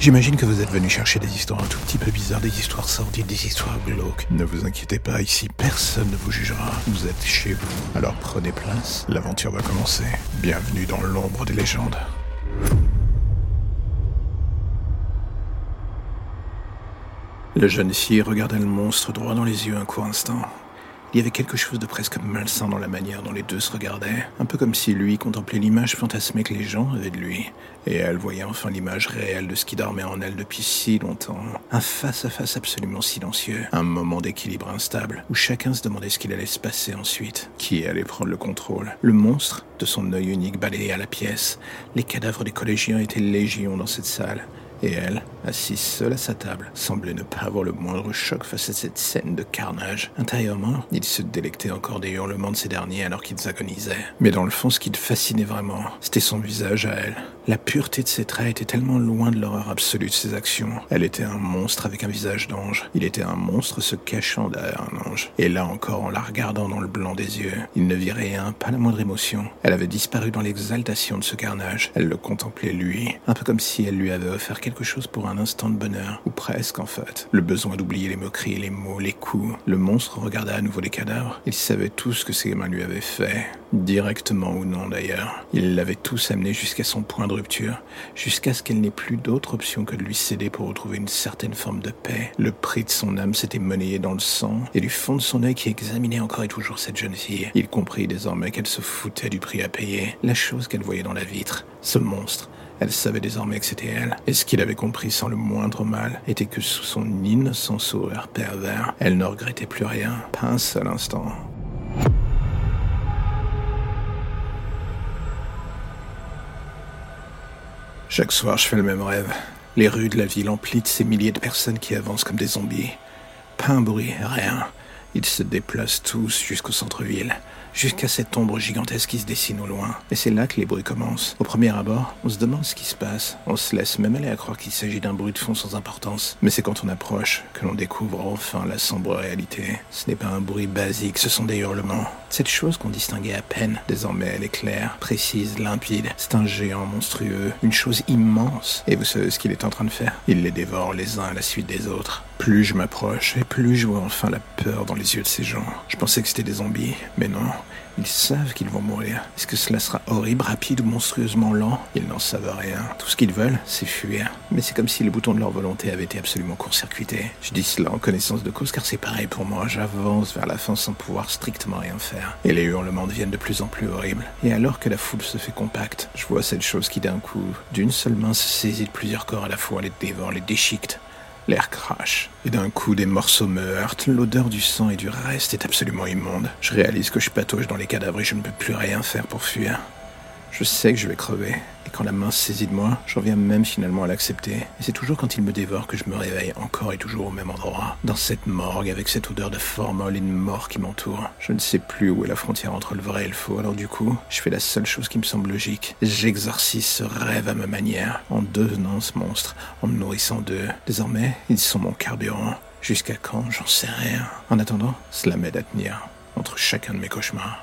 J'imagine que vous êtes venu chercher des histoires un tout petit peu bizarres, des histoires sordides, des histoires glauques. Ne vous inquiétez pas, ici personne ne vous jugera. Vous êtes chez vous. Alors prenez place, l'aventure va commencer. Bienvenue dans l'ombre des légendes. La jeune fille regarda le monstre droit dans les yeux un court instant. Il y avait quelque chose de presque malsain dans la manière dont les deux se regardaient, un peu comme si lui contemplait l'image fantasmée que les gens avaient de lui, et elle voyait enfin l'image réelle de ce qui dormait en elle depuis si longtemps. Un face-à-face absolument silencieux, un moment d'équilibre instable, où chacun se demandait ce qu'il allait se passer ensuite, qui allait prendre le contrôle. Le monstre, de son œil unique, balayait à la pièce. Les cadavres des collégiens étaient légion dans cette salle, et elle, assise seule à sa table, semblait ne pas avoir le moindre choc face à cette scène de carnage. Intérieurement, il se délectait encore des hurlements de ces derniers alors qu'ils agonisaient. Mais dans le fond, ce qui le fascinait vraiment, c'était son visage à elle. La pureté de ses traits était tellement loin de l'horreur absolue de ses actions. Elle était un monstre avec un visage d'ange. Il était un monstre se cachant derrière un ange. Et là encore, en la regardant dans le blanc des yeux, il ne vit rien, pas la moindre émotion. Elle avait disparu dans l'exaltation de ce carnage. Elle le contemplait lui, un peu comme si elle lui avait offert quelque chose pour un instant de bonheur, ou presque en fait. Le besoin d'oublier les moqueries, les mots, les coups. Le monstre regarda à nouveau les cadavres. Il savait tout ce que ses mains lui avaient fait, directement ou non d'ailleurs. Il l'avait tous amené jusqu'à son point de rupture, jusqu'à ce qu'elle n'ait plus d'autre option que de lui céder pour retrouver une certaine forme de paix. Le prix de son âme s'était monnayé dans le sang, et du fond de son œil qui examinait encore et toujours cette jeune fille, il comprit désormais qu'elle se foutait du prix à payer, la chose qu'elle voyait dans la vitre, ce monstre, elle savait désormais que c'était elle. Et ce qu'il avait compris sans le moindre mal était que sous son innocent sourire pervers, elle ne regrettait plus rien, pas un seul instant. Chaque soir, je fais le même rêve. Les rues de la ville emplies ces milliers de personnes qui avancent comme des zombies. Pas un bruit, rien. Ils se déplacent tous jusqu'au centre-ville, jusqu'à cette ombre gigantesque qui se dessine au loin. Et c'est là que les bruits commencent. Au premier abord, on se demande ce qui se passe. On se laisse même aller à croire qu'il s'agit d'un bruit de fond sans importance. Mais c'est quand on approche que l'on découvre enfin la sombre réalité. Ce n'est pas un bruit basique, ce sont des hurlements. Cette chose qu'on distinguait à peine, désormais elle est claire, précise, limpide. C'est un géant monstrueux, une chose immense. Et vous savez ce qu'il est en train de faire? Il les dévore les uns à la suite des autres. Plus je m'approche, et plus je vois enfin la peur dans les yeux de ces gens. Je pensais que c'était des zombies, mais non. Ils savent qu'ils vont mourir. Est-ce que cela sera horrible, rapide ou monstrueusement lent? Ils n'en savent rien. Tout ce qu'ils veulent, c'est fuir. Mais c'est comme si le bouton de leur volonté avait été absolument court-circuité. Je dis cela en connaissance de cause car c'est pareil pour moi. J'avance vers la fin sans pouvoir strictement rien faire. Et les hurlements deviennent de plus en plus horribles. Et alors que la foule se fait compacte, je vois cette chose qui d'un coup, d'une seule main, se saisit de plusieurs corps à la fois, les dévore, les déchiquette. L'air crache. Et d'un coup, des morceaux me heurtent. L'odeur du sang et du reste est absolument immonde. Je réalise que je patauge dans les cadavres et je ne peux plus rien faire pour fuir. Je sais que je vais crever. Et quand la main se saisit de moi, j'en viens même finalement à l'accepter. Et c'est toujours quand il me dévore que je me réveille encore et toujours au même endroit. Dans cette morgue avec cette odeur de formol et de mort qui m'entoure. Je ne sais plus où est la frontière entre le vrai et le faux. Alors du coup, je fais la seule chose qui me semble logique. J'exorcise ce rêve à ma manière. En devenant ce monstre. En me nourrissant d'eux. Désormais, ils sont mon carburant. Jusqu'à quand, j'en sais rien. En attendant, cela m'aide à tenir entre chacun de mes cauchemars.